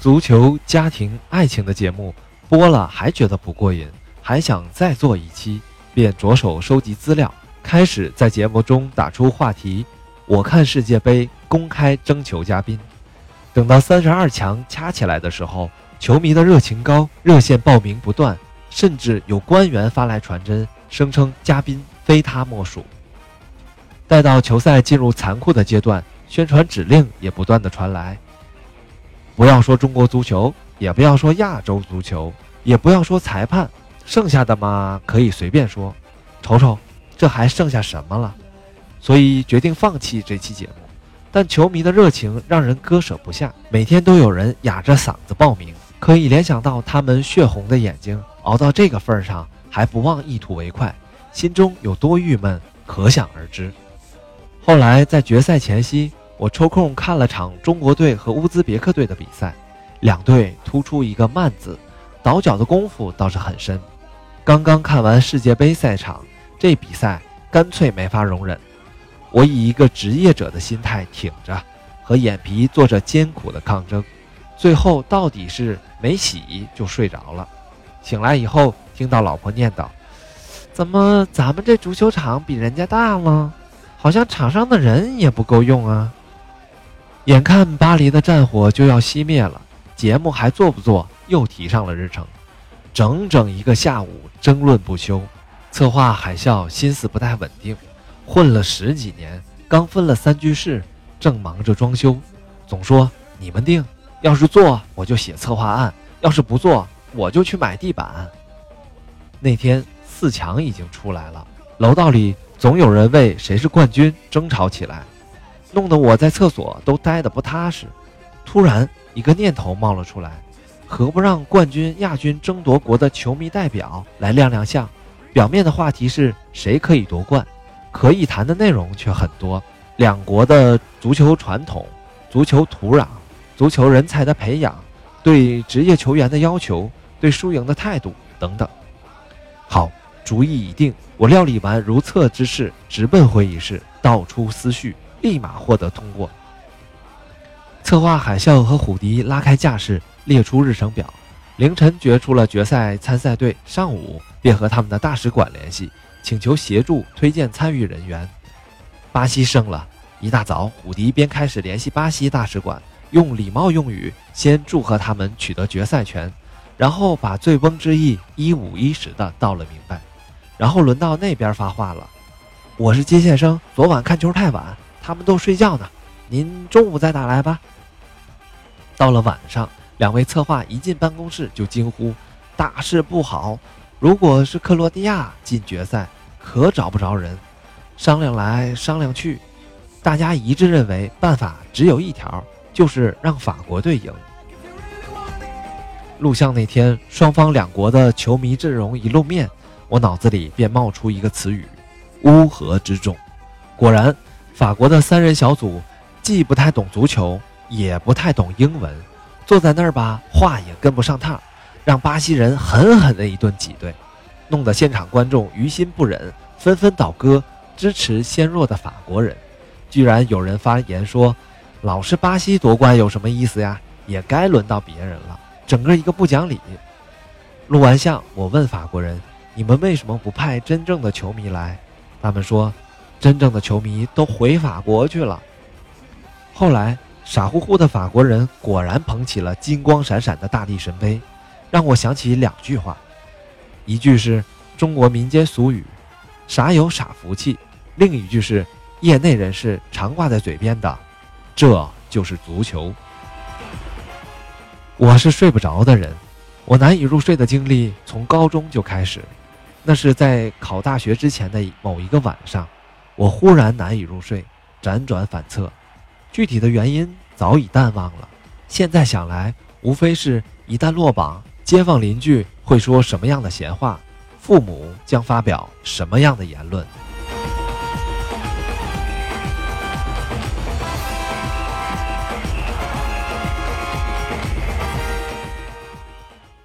足球、家庭、爱情的节目播了还觉得不过瘾，还想再做一期，便着手收集资料，开始在节目中打出话题。我看世界杯，公开征求嘉宾。等到三十二强掐起来的时候，球迷的热情高，热线报名不断，甚至有官员发来传真，声称嘉宾非他莫属。待到球赛进入残酷的阶段，宣传指令也不断的传来。不要说中国足球，也不要说亚洲足球，也不要说裁判，剩下的嘛可以随便说。瞅瞅，这还剩下什么了？所以决定放弃这期节目。但球迷的热情让人割舍不下，每天都有人哑着嗓子报名，可以联想到他们血红的眼睛，熬到这个份儿上还不忘一吐为快，心中有多郁闷，可想而知。后来在决赛前夕，我抽空看了场中国队和乌兹别克队的比赛，两队突出一个慢字，倒脚的功夫倒是很深。刚刚看完世界杯赛场，这比赛干脆没法容忍。我以一个职业者的心态挺着，和眼皮做着艰苦的抗争，最后到底是没洗就睡着了。醒来以后，听到老婆念叨：“怎么咱们这足球场比人家大了？好像场上的人也不够用啊！”眼看巴黎的战火就要熄灭了，节目还做不做又提上了日程，整整一个下午争论不休。策划海啸心思不太稳定。混了十几年，刚分了三居室，正忙着装修，总说你们定，要是做我就写策划案，要是不做我就去买地板。那天四强已经出来了，楼道里总有人为谁是冠军争吵起来，弄得我在厕所都待得不踏实。突然一个念头冒了出来，何不让冠军、亚军争夺国的球迷代表来亮亮相？表面的话题是谁可以夺冠。可以谈的内容却很多，两国的足球传统、足球土壤、足球人才的培养、对职业球员的要求、对输赢的态度等等。好，主意已定，我料理完如厕之事，直奔会议室，道出思绪，立马获得通过。策划海啸和虎迪拉开架势，列出日程表，凌晨决出了决赛参赛队，上午便和他们的大使馆联系。请求协助推荐参与人员，巴西胜了。一大早，虎迪便开始联系巴西大使馆，用礼貌用语先祝贺他们取得决赛权，然后把醉翁之意一五一十的道了明白。然后轮到那边发话了：“我是接线生，昨晚看球太晚，他们都睡觉呢，您中午再打来吧。”到了晚上，两位策划一进办公室就惊呼：“大事不好！”如果是克罗地亚进决赛，可找不着人。商量来商量去，大家一致认为办法只有一条，就是让法国队赢。录像那天，双方两国的球迷阵容一露面，我脑子里便冒出一个词语：乌合之众。果然，法国的三人小组既不太懂足球，也不太懂英文，坐在那儿吧，话也跟不上趟。让巴西人狠狠的一顿挤兑，弄得现场观众于心不忍，纷纷倒戈支持纤弱的法国人。居然有人发言说：“老是巴西夺冠有什么意思呀？也该轮到别人了。”整个一个不讲理。录完像，我问法国人：“你们为什么不派真正的球迷来？”他们说：“真正的球迷都回法国去了。”后来，傻乎乎的法国人果然捧起了金光闪闪的大力神杯。让我想起两句话，一句是中国民间俗语“傻有傻福气”，另一句是业内人士常挂在嘴边的“这就是足球”。我是睡不着的人，我难以入睡的经历从高中就开始，那是在考大学之前的某一个晚上，我忽然难以入睡，辗转反侧，具体的原因早已淡忘了。现在想来，无非是一旦落榜。街坊邻居会说什么样的闲话？父母将发表什么样的言论？